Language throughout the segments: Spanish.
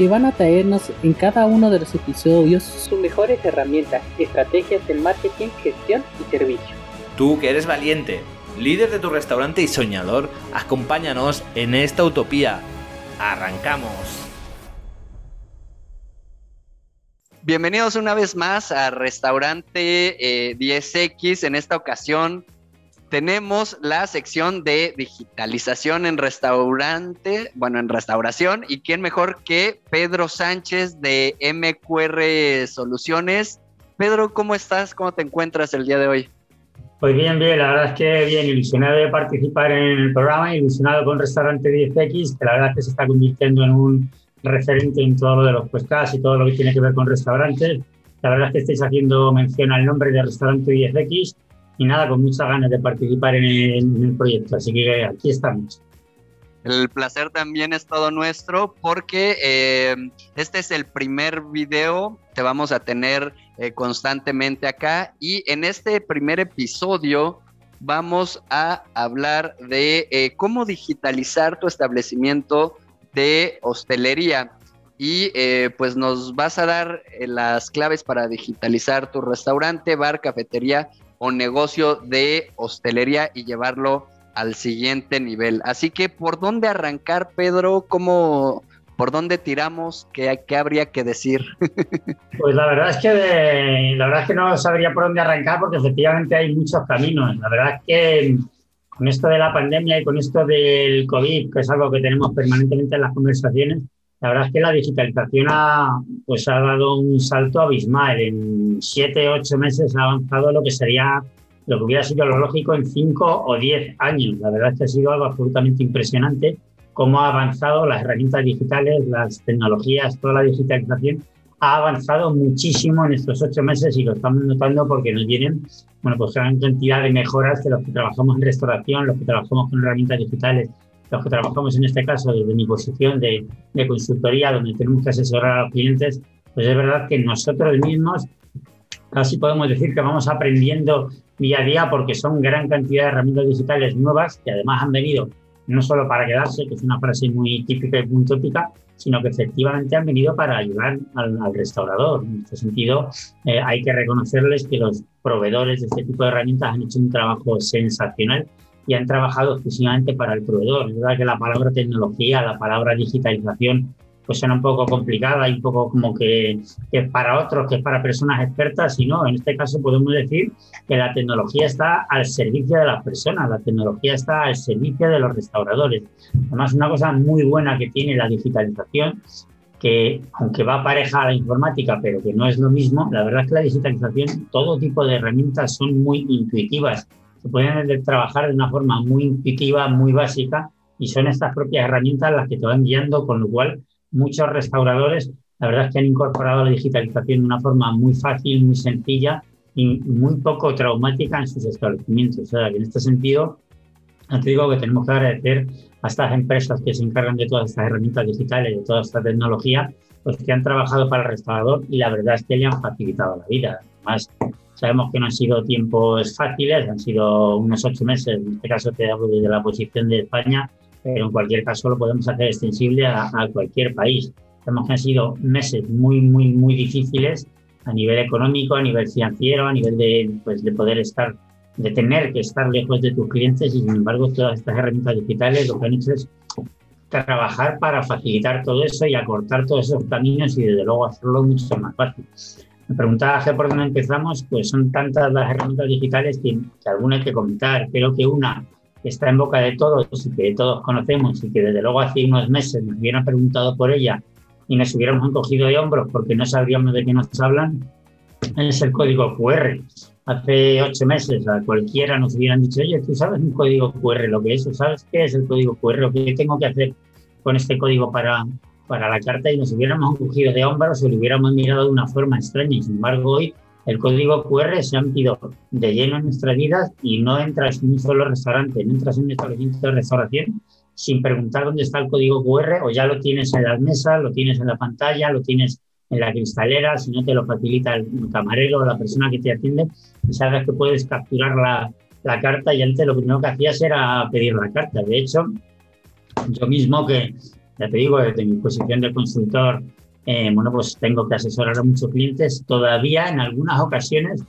que van a traernos en cada uno de los episodios sus mejores herramientas, estrategias de marketing, gestión y servicio. Tú que eres valiente, líder de tu restaurante y soñador, acompáñanos en esta utopía. ¡Arrancamos! Bienvenidos una vez más a Restaurante 10X. En esta ocasión tenemos la sección de digitalización en restaurante, bueno, en restauración. ¿Y quién mejor que Pedro Sánchez de MQR Soluciones? Pedro, ¿cómo estás? ¿Cómo te encuentras el día de hoy? Pues bien, bien, la verdad es que bien, ilusionado de participar en el programa, ilusionado con Restaurante 10X, que la verdad es que se está convirtiendo en un referente en todo lo de los podcasts y todo lo que tiene que ver con restaurantes. La verdad es que estáis haciendo mención al nombre de Restaurante 10X y nada, con muchas ganas de participar en el, proyecto. Así que aquí estamos. El placer también es todo nuestro porque eh, este es el primer video que vamos a tener eh, constantemente acá y en este primer episodio vamos a hablar de eh, cómo digitalizar tu establecimiento de hostelería y pues nos vas a dar las claves para digitalizar tu restaurante, bar, cafetería o negocio de hostelería y llevarlo al siguiente nivel. Así que, ¿por dónde arrancar, Pedro? ¿Cómo, por dónde tiramos? ¿Qué, qué habría que decir? pues la verdad es que la verdad es que no sabría por dónde arrancar porque efectivamente hay muchos caminos. La verdad es que con esto de la pandemia y con esto del COVID, que es algo que tenemos permanentemente en las conversaciones, la verdad es que la digitalización ha, pues, ha dado un salto abismal. En siete, ocho meses ha avanzado lo que sería, lo que hubiera sido lo lógico en cinco o diez años. La verdad es que ha sido algo absolutamente impresionante cómo ha avanzado las herramientas digitales, las tecnologías, toda la digitalización ha avanzado muchísimo en estos ocho meses y lo estamos notando porque nos vienen, bueno, pues gran cantidad de mejoras que los que trabajamos en restauración, los que trabajamos con herramientas digitales, los que trabajamos en este caso desde mi posición de, de consultoría, donde tenemos que asesorar a los clientes, pues es verdad que nosotros mismos casi podemos decir que vamos aprendiendo día a día porque son gran cantidad de herramientas digitales nuevas que además han venido no solo para quedarse, que es una frase muy típica y muy tópica, sino que efectivamente han venido para ayudar al, restaurador. En este sentido, eh, hay que reconocerles que los proveedores de este tipo de herramientas han hecho un trabajo sensacional y han trabajado exclusivamente para el proveedor. Es verdad que la palabra tecnología, la palabra digitalización, pues suena un poco complicada y un poco como que, que para otros, que es para personas expertas, y no, en este caso podemos decir que la tecnología está al servicio de las personas, la tecnología está al servicio de los restauradores. Además, una cosa muy buena que tiene la digitalización que aunque va pareja a la informática, pero que no es lo mismo, la verdad es que la digitalización, todo tipo de herramientas son muy intuitivas se pueden trabajar de una forma muy intuitiva, muy básica, y son estas propias herramientas las que te van guiando, con lo cual muchos restauradores, la verdad es que han incorporado la digitalización de una forma muy fácil, muy sencilla y muy poco traumática en sus establecimientos. O sea, en este sentido, te digo que tenemos que agradecer a estas empresas que se encargan de todas estas herramientas digitales, de toda esta tecnología, pues que han trabajado para el restaurador y la verdad es que le han facilitado la vida. Además, Sabemos que no han sido tiempos fáciles, han sido unos ocho meses, en este caso te hablo desde la posición de España, pero en cualquier caso lo podemos hacer extensible a, cualquier país. Sabemos que han sido meses muy, muy, muy difíciles a nivel económico, a nivel financiero, a nivel de, pues, de poder estar, de tener que estar lejos de tus clientes y sin embargo todas estas herramientas digitales lo que han hecho es trabajar para facilitar todo eso y acortar todos esos caminos y desde luego hacerlo mucho más fácil. Me preguntaba por dónde empezamos, pues son tantas las herramientas digitales que, alguna hay que comentar. Creo que una que está en boca de todos y que todos conocemos y que desde luego hace unos meses nos hubieran preguntado por ella y nos hubiéramos encogido de hombros porque no sabríamos de qué nos hablan, es el código QR. Hace ocho meses a cualquiera nos hubieran dicho, oye, tú sabes un código QR, lo que es, ¿sabes qué es el código QR? Lo que tengo que hacer con este código para, para la carta y nos hubiéramos cogido de hombros o lo hubiéramos mirado de una forma extraña. Y sin embargo, hoy el código QR se ha metido de lleno en nuestras vidas y no entras en un solo restaurante, no entras en un establecimiento de restauración sin preguntar dónde está el código QR o ya lo tienes en las mesas, lo tienes en la pantalla, lo tienes en la cristalera, si no te lo facilita el camarero o la persona que te atiende y sabes que puedes capturar la, la carta y antes lo primero que hacías era pedir la carta. De hecho, yo mismo que, ya te digo, desde mi posición de consultor, eh, bueno, pues tengo que asesorar a muchos clientes, todavía en algunas ocasiones,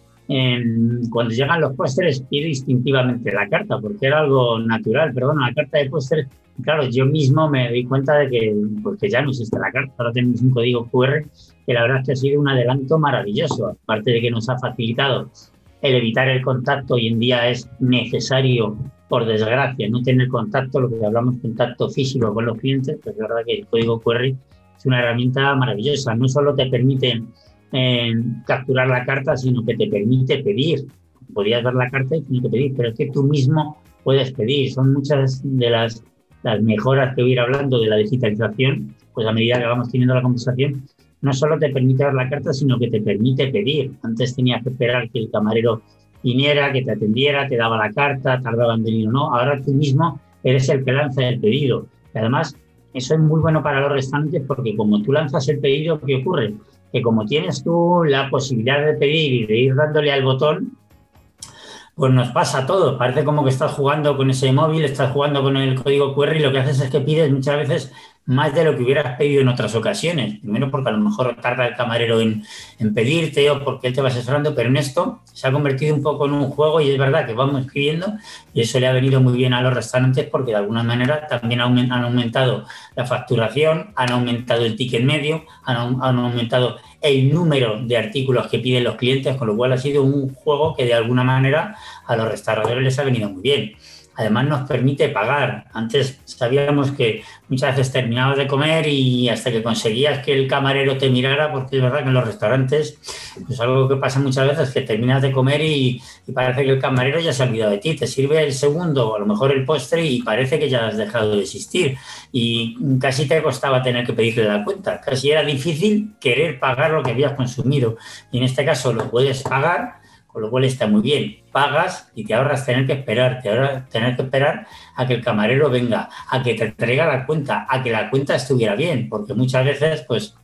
cuando llegan los pósteres, pido instintivamente la carta, porque era algo natural, pero bueno, la carta de póster, claro, yo mismo me di cuenta de que, porque ya no existe la carta, ahora tenemos un código QR, que la verdad es que ha sido un adelanto maravilloso, aparte de que nos ha facilitado el evitar el contacto hoy en día es necesario, por desgracia, no tener contacto, lo que hablamos contacto físico con los clientes, pues es verdad que el código QR es una herramienta maravillosa. No solo te permite eh, capturar la carta, sino que te permite pedir. Podrías ver la carta y tienes que pedir, pero es que tú mismo puedes pedir. Son muchas de las, las mejoras que voy a ir hablando de la digitalización, pues a medida que vamos teniendo la conversación, no solo te permite ver la carta, sino que te permite pedir. Antes tenías que esperar que el camarero viniera, que te atendiera, te daba la carta, tardaba en venir o no. Ahora tú mismo eres el que lanza el pedido. Y además, eso es muy bueno para los restantes porque como tú lanzas el pedido, ¿qué ocurre? Que como tienes tú la posibilidad de pedir y de ir dándole al botón, pues nos pasa todo. Parece como que estás jugando con ese móvil, estás jugando con el código QR y lo que haces es que pides muchas veces más de lo que hubieras pedido en otras ocasiones. Primero porque a lo mejor tarda el camarero en, pedirte o porque él te va asesorando, pero en esto se ha convertido un poco en un juego y es verdad que vamos escribiendo y eso le ha venido muy bien a los restaurantes porque de alguna manera también han aumentado la facturación, han aumentado el ticket medio, han, han aumentado el número de artículos que piden los clientes, con lo cual ha sido un juego que de alguna manera a los restauradores les ha venido muy bien. Además nos permite pagar. Antes sabíamos que muchas veces terminabas de comer y hasta que conseguías que el camarero te mirara, porque es verdad que en los restaurantes, pues algo que pasa muchas veces, que terminas de comer y, parece que el camarero ya se ha olvidado de ti, te sirve el segundo o a lo mejor el postre y parece que ya has dejado de existir. Y casi te costaba tener que pedirle la cuenta, casi era difícil querer pagar lo que habías consumido. Y en este caso lo puedes pagar con lo cual está muy bien. Pagas y te ahorras tener que esperar, te ahorras tener que esperar a que el camarero venga, a que te traiga la cuenta, a que la cuenta estuviera bien, porque muchas veces, pues,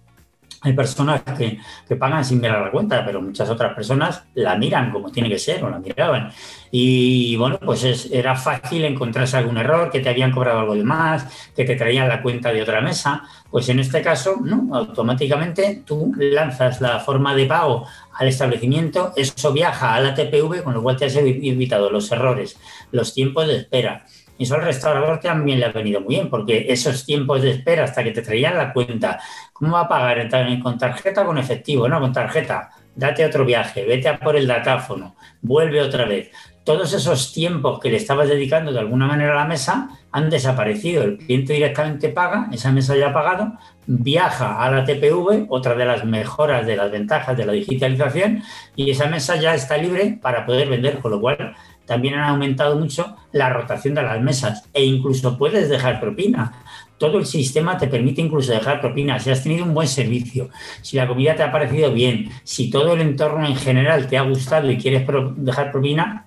hay personas que, que, pagan sin mirar la cuenta, pero muchas otras personas la miran como tiene que ser o la miraban. Y bueno, pues era fácil encontrarse algún error, que te habían cobrado algo de más, que te traían la cuenta de otra mesa. Pues en este caso, no, automáticamente tú lanzas la forma de pago al establecimiento, eso viaja a la TPV, con lo cual te has evitado los errores, los tiempos de espera. Y eso al restaurador también le ha venido muy bien, porque esos tiempos de espera hasta que te traían la cuenta, ¿cómo va a pagar? ¿Con tarjeta o con efectivo? No, con tarjeta. Date otro viaje, vete a por el datáfono, vuelve otra vez todos esos tiempos que le estabas dedicando de alguna manera a la mesa han desaparecido. El cliente directamente paga, esa mesa ya ha pagado, viaja a la TPV, otra de las mejoras de las ventajas de la digitalización, y esa mesa ya está libre para poder vender, con lo cual también han aumentado mucho la rotación de las mesas e incluso puedes dejar propina. Todo el sistema te permite incluso dejar propina. Si has tenido un buen servicio, si la comida te ha parecido bien, si todo el entorno en general te ha gustado y quieres dejar propina,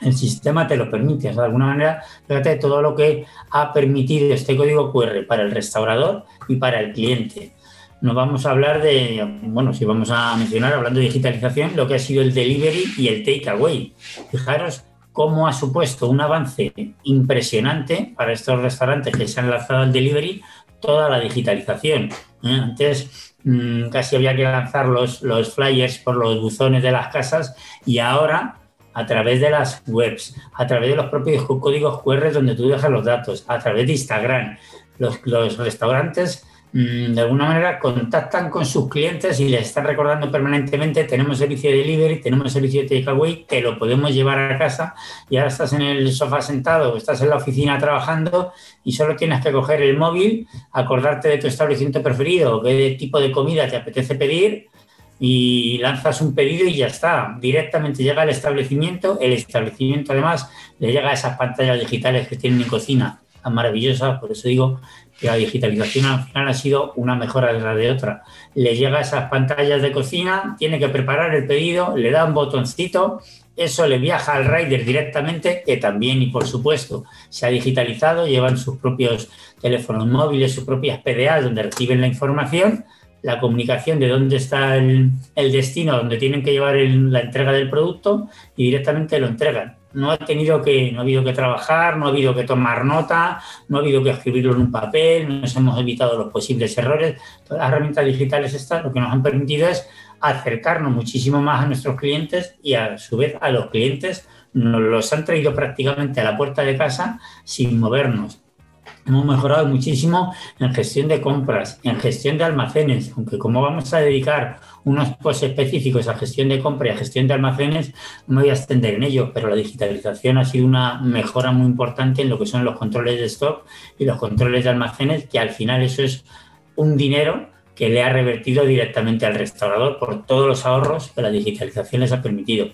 el sistema te lo permite. de alguna manera, fíjate todo lo que ha permitido este código QR para el restaurador y para el cliente. Nos vamos a hablar de, bueno, si vamos a mencionar, hablando de digitalización, lo que ha sido el delivery y el takeaway. Fijaros cómo ha supuesto un avance impresionante para estos restaurantes que se han lanzado al delivery toda la digitalización. ¿eh? Antes mm, casi había que lanzar los, flyers por los buzones de las casas y ahora a través de las webs, a través de los propios códigos QR donde tú dejas los datos, a través de Instagram. Los, restaurantes de alguna manera contactan con sus clientes y les están recordando permanentemente, tenemos servicio de delivery, tenemos servicio de takeaway, te lo podemos llevar a casa y ahora estás en el sofá sentado estás en la oficina trabajando y solo tienes que coger el móvil, acordarte de tu establecimiento preferido, qué tipo de comida te apetece pedir y lanzas un pedido y ya está. Directamente llega al establecimiento. El establecimiento además le llega a esas pantallas digitales que tienen en cocina tan maravillosas. Por eso digo que la digitalización al final ha sido una mejora de la de otra. Le llega a esas pantallas de cocina, tiene que preparar el pedido, le da un botoncito, eso le viaja al rider directamente, que también y por supuesto se ha digitalizado, llevan sus propios teléfonos móviles, sus propias PDAs donde reciben la información, la comunicación de dónde está el, destino, donde tienen que llevar la entrega del producto y directamente lo entregan no ha tenido que, no ha habido que trabajar, no ha habido que tomar nota, no ha habido que escribirlo en un papel, nos hemos evitado los posibles errores. Todas las herramientas digitales estas lo que nos han permitido es acercarnos muchísimo más a nuestros clientes y a su vez a los clientes nos los han traído prácticamente a la puerta de casa sin movernos. Hemos mejorado muchísimo en gestión de compras, en gestión de almacenes, aunque como vamos a dedicar unos posts específicos a gestión de compra y a gestión de almacenes, no me voy a extender en ello, pero la digitalización ha sido una mejora muy importante en lo que son los controles de stock y los controles de almacenes, que al final eso es un dinero que le ha revertido directamente al restaurador por todos los ahorros que la digitalización les ha permitido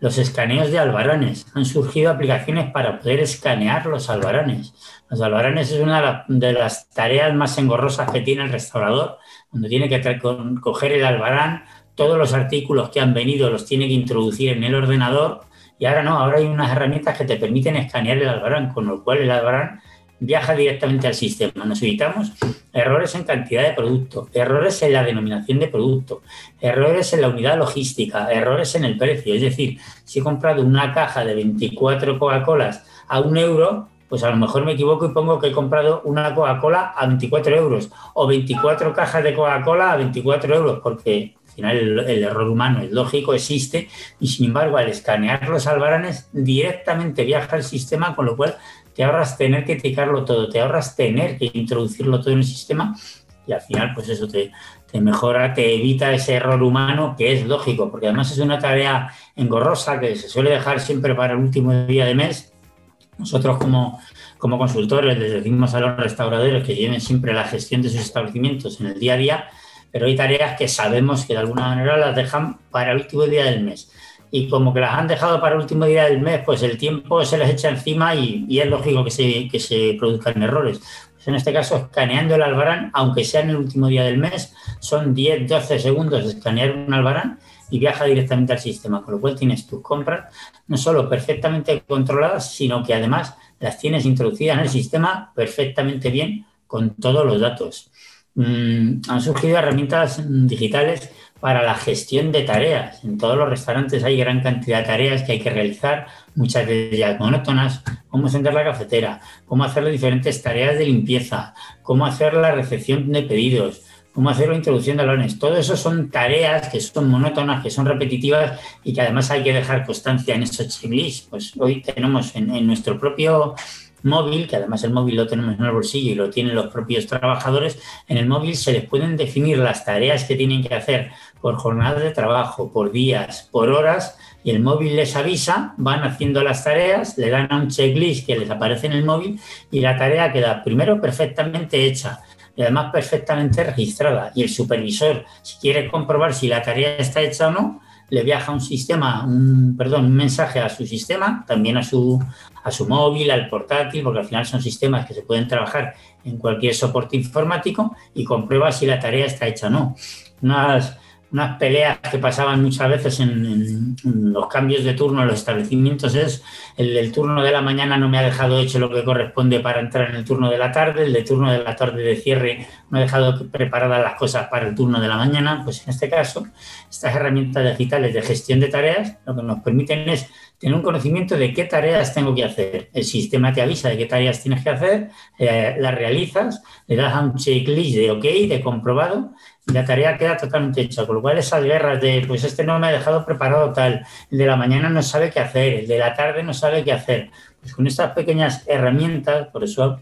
los escaneos de albaranes. Han surgido aplicaciones para poder escanear los albaranes. Los albaranes es una de las tareas más engorrosas que tiene el restaurador, cuando tiene que coger el albarán, todos los artículos que han venido los tiene que introducir en el ordenador y ahora no, ahora hay unas herramientas que te permiten escanear el albarán, con lo cual el albarán viaja directamente al sistema. Nos evitamos errores en cantidad de producto, errores en la denominación de producto, errores en la unidad logística, errores en el precio. Es decir, si he comprado una caja de 24 Coca-Colas a un euro, pues a lo mejor me equivoco y pongo que he comprado una Coca-Cola a 24 euros o 24 cajas de Coca-Cola a 24 euros, porque al final el, error humano es lógico, existe, y sin embargo al escanear los albaranes directamente viaja al sistema, con lo cual te ahorras tener que eticarlo todo, te ahorras tener que introducirlo todo en el sistema y al final pues eso te, mejora, te evita ese error humano que es lógico, porque además es una tarea engorrosa que se suele dejar siempre para el último día de mes. Nosotros como, como consultores les decimos a los restauradores que lleven siempre la gestión de sus establecimientos en el día a día, pero hay tareas que sabemos que de alguna manera las dejan para el último día del mes y como que las han dejado para el último día del mes, pues el tiempo se les echa encima y, es lógico que se, que se produzcan errores. Pues en este caso, escaneando el albarán, aunque sea en el último día del mes, son 10-12 segundos de escanear un albarán y viaja directamente al sistema, con lo cual tienes tus compras no solo perfectamente controladas, sino que además las tienes introducidas en el sistema perfectamente bien con todos los datos. Mm, han surgido herramientas digitales para la gestión de tareas. En todos los restaurantes hay gran cantidad de tareas que hay que realizar, muchas de ellas monótonas, cómo encender la cafetera, cómo hacer las diferentes tareas de limpieza, cómo hacer la recepción de pedidos, cómo hacer la introducción de balones. Todo eso son tareas que son monótonas, que son repetitivas y que además hay que dejar constancia en esos checklists. Pues hoy tenemos en, en nuestro propio móvil, que además el móvil lo tenemos en el bolsillo y lo tienen los propios trabajadores, en el móvil se les pueden definir las tareas que tienen que hacer por jornadas de trabajo, por días, por horas, y el móvil les avisa, van haciendo las tareas, le dan a un checklist que les aparece en el móvil y la tarea queda primero perfectamente hecha y además perfectamente registrada. Y el supervisor, si quiere comprobar si la tarea está hecha o no, le viaja un sistema, un, perdón, un mensaje a su sistema, también a su, a su móvil, al portátil, porque al final son sistemas que se pueden trabajar en cualquier soporte informático y comprueba si la tarea está hecha o no. Unas, unas peleas que pasaban muchas veces en, los cambios de turno en los establecimientos es el del turno de la mañana no me ha dejado hecho lo que corresponde para entrar en el turno de la tarde, el de turno de la tarde de cierre no ha dejado preparadas las cosas para el turno de la mañana, pues en este caso estas herramientas digitales de gestión de tareas lo que nos permiten es tener un conocimiento de qué tareas tengo que hacer. El sistema te avisa de qué tareas tienes que hacer, eh, las realizas, le das a un checklist de OK, de comprobado, la tarea queda totalmente hecha, con lo cual esas guerras de, pues este no me ha dejado preparado tal, el de la mañana no sabe qué hacer, el de la tarde no sabe qué hacer. Pues con estas pequeñas herramientas, por eso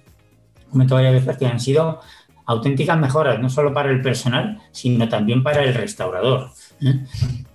comento varias veces que han sido auténticas mejoras, no solo para el personal, sino también para el restaurador. ¿eh?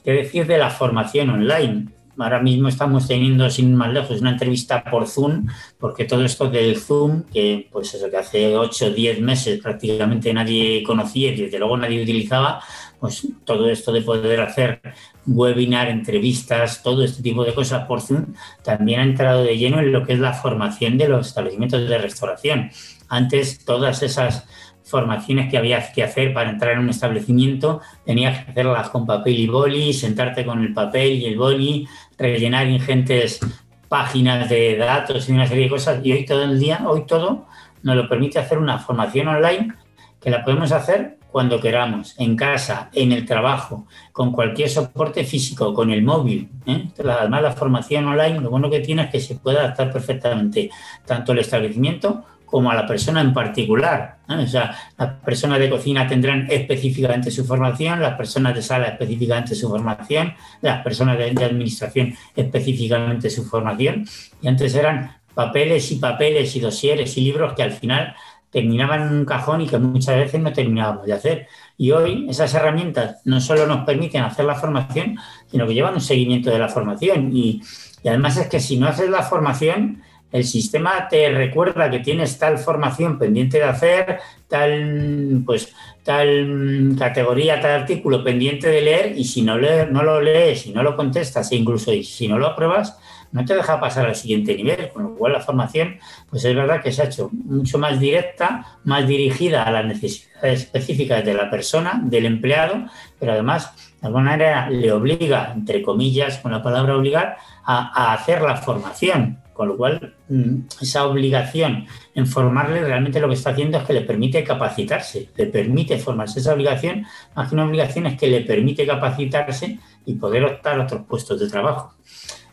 ¿Qué decir de la formación online? Ahora mismo estamos teniendo, sin más lejos, una entrevista por Zoom, porque todo esto del Zoom, que pues eso que hace 8 o 10 meses prácticamente nadie conocía y desde luego nadie utilizaba, pues todo esto de poder hacer webinar, entrevistas, todo este tipo de cosas por Zoom, también ha entrado de lleno en lo que es la formación de los establecimientos de restauración. Antes todas esas formaciones que había que hacer para entrar en un establecimiento, tenías que hacerlas con papel y boli, sentarte con el papel y el boli, rellenar ingentes páginas de datos y una serie de cosas. Y hoy todo el día, hoy todo nos lo permite hacer una formación online que la podemos hacer cuando queramos, en casa, en el trabajo, con cualquier soporte físico, con el móvil. ¿eh? Además, la formación online, lo bueno que tiene es que se puede adaptar perfectamente tanto el establecimiento como a la persona en particular. O sea, las personas de cocina tendrán específicamente su formación, las personas de sala específicamente su formación, las personas de, administración específicamente su formación. Y antes eran papeles y papeles y dosieres y libros que al final terminaban en un cajón y que muchas veces no terminábamos de hacer. Y hoy esas herramientas no solo nos permiten hacer la formación, sino que llevan un seguimiento de la formación. Y, y además es que si no haces la formación, el sistema te recuerda que tienes tal formación pendiente de hacer, tal, pues, tal categoría, tal artículo pendiente de leer y si no, no lo lees, si no lo contestas e incluso si no lo apruebas, no te deja pasar al siguiente nivel, con lo cual la formación, pues es verdad que se ha hecho mucho más directa, más dirigida a las necesidades específicas de la persona, del empleado, pero además de alguna manera le obliga, entre comillas, con la palabra obligar, a hacer la formación. Con lo cual, mm, esa obligación en formarle realmente lo que está haciendo es que le permite capacitarse, le permite formarse. Esa obligación, más que una obligación, es que le permite capacitarse y poder optar a otros puestos de trabajo.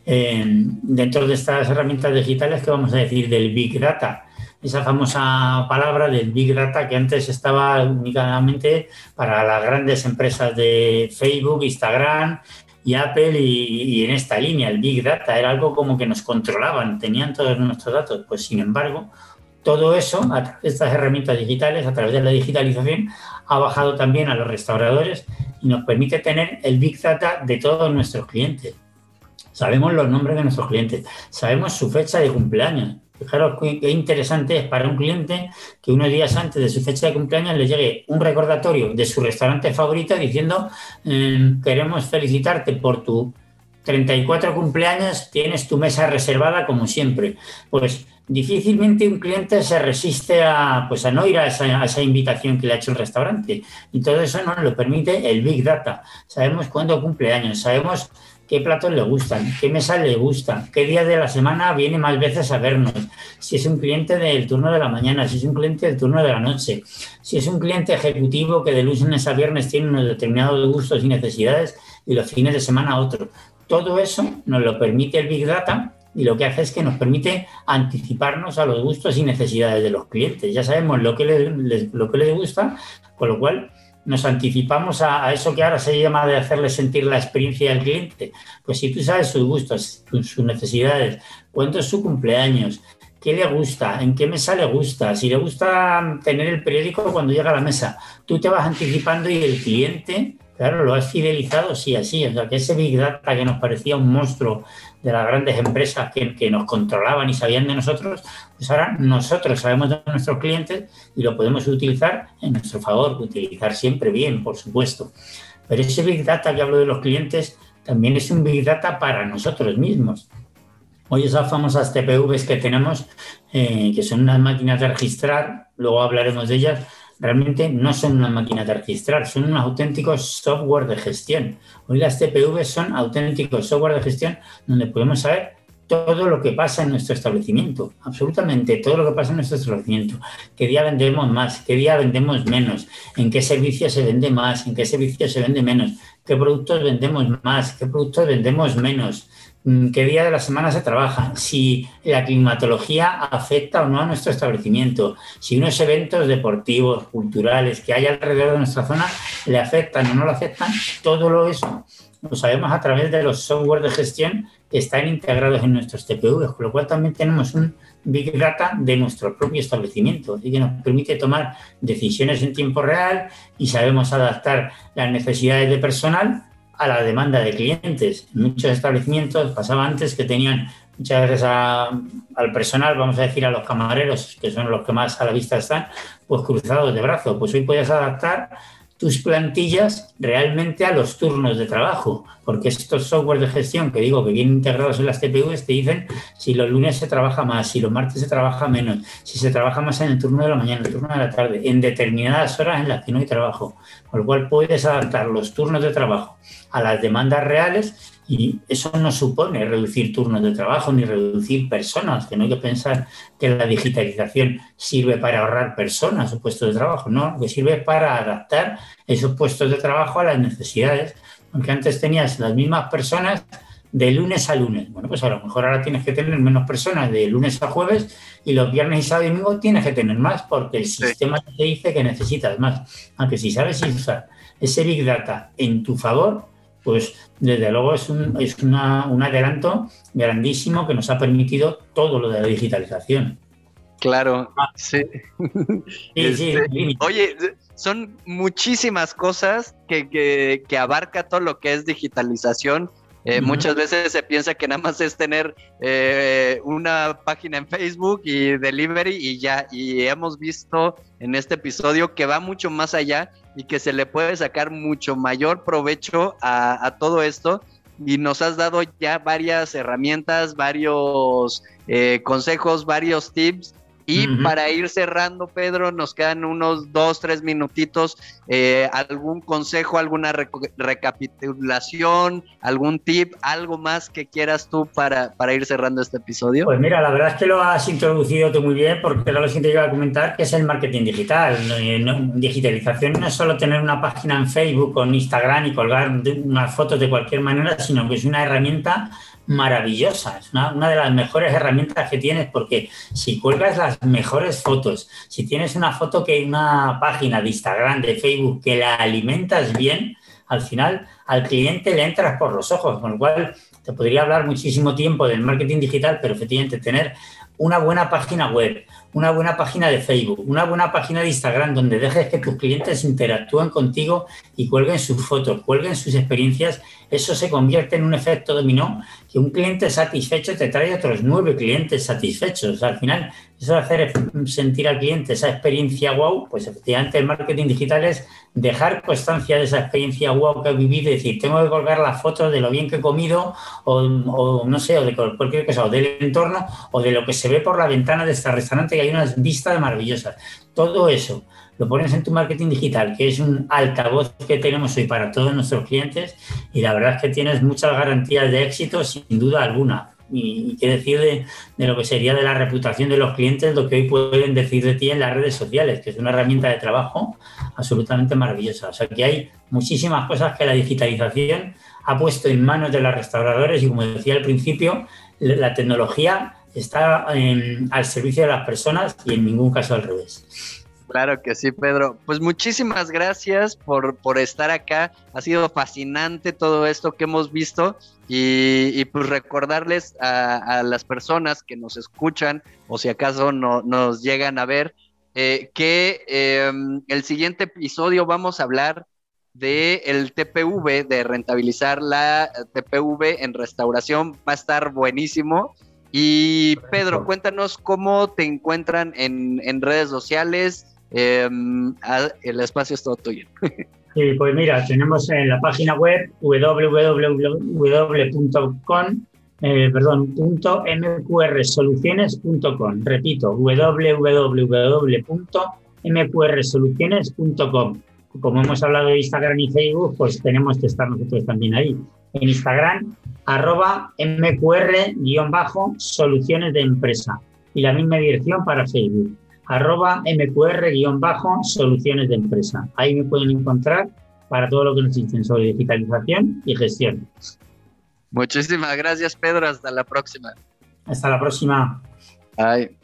dentro de estas herramientas digitales, ¿qué vamos a decir del Big Data? Esa famosa palabra del Big Data que antes estaba únicamente para las grandes empresas de Facebook, Instagram y Apple y, en esta línea, el Big Data, era algo como que nos controlaban, tenían todos nuestros datos. Pues sin embargo, todo eso, a través de estas herramientas digitales, a través de la digitalización, ha bajado también a los restauradores y nos permite tener el Big Data de todos nuestros clientes. Sabemos los nombres de nuestros clientes, sabemos su fecha de cumpleaños, Fijaros qué interesante es para un cliente que unos días antes de su fecha de cumpleaños le llegue un recordatorio de su restaurante favorito diciendo em, queremos felicitarte por tu 34 cumpleaños, tienes tu mesa reservada como siempre. Pues difícilmente un cliente se resiste a, pues a no ir a esa, invitación que le ha hecho el restaurante. Y todo eso nos lo permite el Big Data. Sabemos cuándo cumpleaños, sabemos qué platos le gustan, qué mesa le gusta, qué día de la semana viene más veces a vernos, si es un cliente del turno de la mañana, si es un cliente del turno de la noche, si es un cliente ejecutivo que de lunes a viernes tiene unos determinados gustos y necesidades y los fines de semana otros. Todo eso nos lo permite el Big Data y lo que hace es que nos permite anticiparnos a los gustos y necesidades de los clientes. Ya sabemos lo que les, lo que les gusta, con lo cual nos anticipamos a, eso que ahora se llama de hacerle sentir la experiencia del cliente. Pues si tú sabes sus gustos, sus necesidades, cuánto es su cumpleaños, qué le gusta, en qué mesa le gusta, si le gusta tener el periódico cuando llega a la mesa, tú te vas anticipando y el cliente Claro, lo has fidelizado sí así. O sea, que ese Big Data que nos parecía un monstruo de las grandes empresas que, que, nos controlaban y sabían de nosotros, pues ahora nosotros sabemos de nuestros clientes y lo podemos utilizar en nuestro favor, utilizar siempre bien, por supuesto. Pero ese Big Data que hablo de los clientes también es un Big Data para nosotros mismos. Hoy esas famosas TPVs que tenemos, eh, que son unas máquinas de registrar, luego hablaremos de ellas, realmente no son una máquina de registrar, son unos auténticos software de gestión. Hoy las TPV son auténticos software de gestión donde podemos saber todo lo que pasa en nuestro establecimiento, absolutamente todo lo que pasa en nuestro establecimiento. ¿Qué día vendemos más? ¿Qué día vendemos menos? ¿En qué servicio se vende más? ¿En qué servicio se vende menos? ¿Qué productos vendemos más? ¿Qué productos vendemos menos? Mm, qué día de la semana se trabaja, si la climatología afecta o no a nuestro establecimiento, si unos eventos deportivos, culturales que hay alrededor de nuestra zona le afectan o no le afectan, todo lo eso lo sabemos a través de los software de gestión que están integrados en nuestros TPV, con lo cual también tenemos un Big Data de nuestro propio establecimiento y que nos permite tomar decisiones en tiempo real y sabemos adaptar las necesidades de personal a la demanda de clientes. En muchos establecimientos pasaba antes que tenían muchas veces al personal, vamos a decir a los camareros, que son los que más a la vista están, pues cruzados de brazos. Pues hoy puedes adaptar tus plantillas realmente a los turnos de trabajo, porque estos software de gestión que digo que vienen integrados en las TPUs te dicen si los lunes se trabaja más, si los martes se trabaja menos, si se trabaja más en el turno de la mañana, en el turno de la tarde, en determinadas horas en las que no hay trabajo, con lo cual puedes adaptar los turnos de trabajo a las demandas reales y eso no supone reducir turnos de trabajo ni reducir personas, que no hay que pensar que la digitalización sirve para ahorrar personas o puestos de trabajo, no, que sirve para adaptar esos puestos de trabajo a las necesidades. Aunque antes tenías las mismas personas de lunes a lunes. Bueno, pues a lo mejor ahora tienes que tener menos personas de lunes a jueves y los viernes y sábado y domingo tienes que tener más porque el sistema te dice que necesitas más. Aunque si sabes usar ese Big Data en tu favor, pues desde luego es, un, es una, un adelanto grandísimo que nos ha permitido todo lo de la digitalización. Claro, ah. sí. sí, sí este, oye, son muchísimas cosas que, que, que, abarca todo lo que es digitalización eh, muchas veces se piensa que nada más es tener eh, una página en Facebook y delivery y ya. Y hemos visto en este episodio que va mucho más allá y que se le puede sacar mucho mayor provecho a, todo esto. Y nos has dado ya varias herramientas, varios eh, consejos, varios tips y para ir cerrando, Pedro, nos quedan unos dos, tres minutitos. Eh, ¿Algún consejo, alguna recapitulación, algún tip, algo más que quieras tú para, para ir cerrando este episodio? Pues mira, la verdad es que lo has introducido tú muy bien, porque era lo siguiente que iba a comentar, que es el marketing digital. Eh, digitalización no es solo tener una página en Facebook o en Instagram y colgar unas fotos de cualquier manera, sino que es una herramienta maravillosa, es una, de las mejores herramientas que tienes porque si cuelgas las mejores fotos, si tienes una foto que hay una página de Instagram, de Facebook, que la alimentas bien, al final al cliente le entras por los ojos, con lo cual te podría hablar muchísimo tiempo del marketing digital, pero efectivamente tener una buena página web, una buena página de Facebook, una buena página de Instagram donde dejes que tus clientes interactúen contigo y cuelguen sus fotos, cuelguen sus experiencias, eso se convierte en un efecto dominó que un cliente satisfecho te trae otros nueve clientes satisfechos. al final, eso de hacer sentir al cliente esa experiencia wow, pues efectivamente el marketing digital es dejar constancia de esa experiencia wow que he vivido, decir, tengo que colgar las fotos de lo bien que he comido o, no sé, o de cualquier cosa, o del entorno o de lo que se ve por la ventana de este restaurante que hay unas vistas maravillosas. Todo eso lo pones en tu marketing digital, que es un altavoz que tenemos hoy para todos nuestros clientes y la verdad es que tienes muchas garantías de éxito sin duda alguna. Y, qué decir de, lo que sería de la reputación de los clientes, lo que hoy pueden decir de ti en las redes sociales, que es una herramienta de trabajo absolutamente maravillosa. O sea que hay muchísimas cosas que la digitalización ha puesto en manos de los restauradores y como decía al principio, la tecnología está al servicio de las personas y en ningún caso al revés. Claro que sí, Pedro. Pues muchísimas gracias por, por estar acá. Ha sido fascinante todo esto que hemos visto y, pues recordarles a, las personas que nos escuchan o si acaso no, nos llegan a ver eh, que em, el siguiente episodio vamos a hablar de el TPV, de rentabilizar la TPV en restauración. Va a estar buenísimo. Y Pedro, cuéntanos cómo te encuentran en, en redes sociales, Em, el espacio es todo tuyo. Pues mira, tenemos en la página web www.com, eh, perdón, mqrsoluciones.com. Repito, www.mqrsoluciones.com. Como hemos hablado de Instagram y Facebook, pues tenemos que estar nosotros también ahí. En Instagram, arroba mqr-soluciones de empresa. Y la misma dirección para Facebook arroba mqr-soluciones de empresa. Ahí me pueden encontrar para todo lo que necesiten sobre digitalización y gestión. Muchísimas gracias, Pedro. Hasta la próxima. Hasta la próxima. Bye.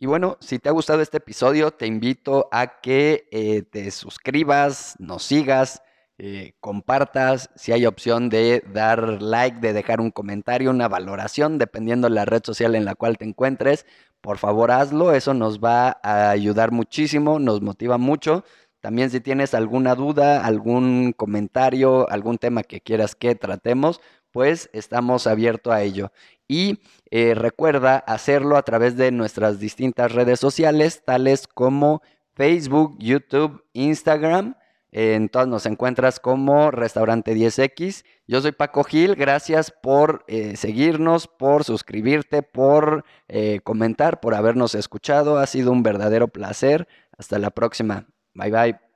Y bueno, si te ha gustado este episodio, te invito a que eh, te suscribas, nos sigas, eh, compartas, si hay opción de dar like, de dejar un comentario, una valoración, dependiendo de la red social en la cual te encuentres, por favor hazlo, eso nos va a ayudar muchísimo, nos motiva mucho. También si tienes alguna duda, algún comentario, algún tema que quieras que tratemos, pues estamos abiertos a ello. Y eh, recuerda hacerlo a través de nuestras distintas redes sociales, tales como Facebook, YouTube, Instagram. En todas nos encuentras como Restaurante 10X. Yo soy Paco Gil, gracias por eh, seguirnos, por suscribirte, por eh, comentar, por habernos escuchado. Ha sido un verdadero placer. Hasta la próxima. Bye bye.